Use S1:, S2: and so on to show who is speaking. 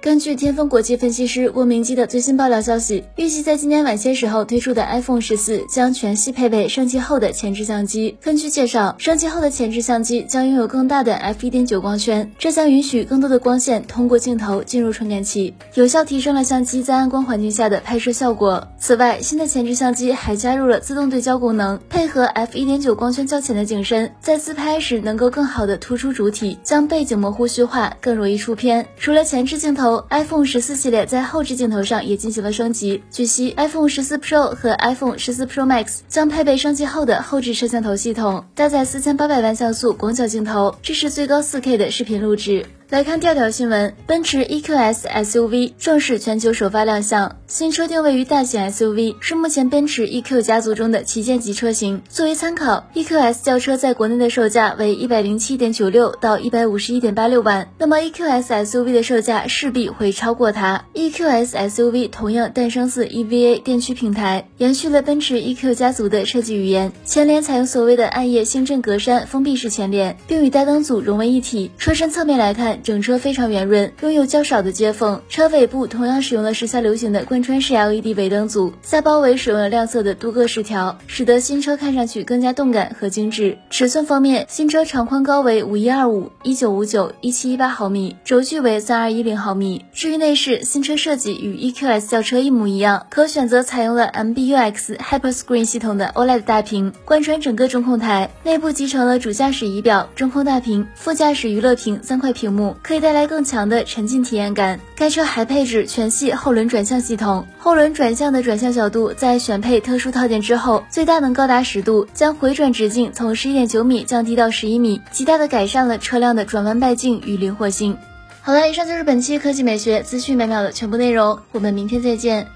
S1: 根据天风国际分析师郭明基的最新爆料消息，预计在今年晚些时候推出的 iPhone 十四将全系配备升级后的前置相机。根据介绍，升级后的前置相机将拥有更大的 f 一点九光圈，这将允许更多的光线通过镜头进入充电器，有效提升了相机在暗光环境下的拍摄效果。此外，新的前置相机还加入了自动对焦功能，配合 f 一点九光圈较浅的景深，在自拍时能够更好的突出主体，将背景模糊虚化，更容易出片。除了前置镜头，iPhone 十四系列在后置镜头上也进行了升级。据悉，iPhone 十四 Pro 和 iPhone 十四 Pro Max 将配备升级后的后置摄像头系统，搭载四千八百万像素广角镜头，支持最高四 K 的视频录制。来看调调新闻，奔驰 EQS SUV 正式全球首发亮相。新车定位于大型 SUV，是目前奔驰 EQ 家族中的旗舰级车型。作为参考，EQS 轿车在国内的售价为一百零七点九六到一百五十一点八六万，那么 EQS SUV 的售价势必会超过它。EQS SUV 同样诞生自 EVA 电驱平台，延续了奔驰 EQ 家族的设计语言。前脸采用所谓的暗夜星阵格栅封闭式前脸，并与大灯组融为一体。车身侧面来看。整车非常圆润，拥有较少的接缝。车尾部同样使用了时下流行的贯穿式 LED 尾灯组，下包围使用了亮色的镀铬饰条，使得新车看上去更加动感和精致。尺寸方面，新车长宽高为五一二五、一九五九、一七一八毫米，轴距为三二一零毫米。至于内饰，新车设计与 EQS 轿车一模一样，可选择采用了 MBUX Hyperscreen 系统的 OLED 大屏，贯穿整个中控台。内部集成了主驾驶仪表、中控大屏、副驾驶娱乐屏三块屏幕。可以带来更强的沉浸体验感。该车还配置全系后轮转向系统，后轮转向的转向角度在选配特殊套件之后，最大能高达十度，将回转直径从十一点九米降低到十一米，极大的改善了车辆的转弯半径与灵活性。好了，以上就是本期科技美学资讯每秒的全部内容，我们明天再见。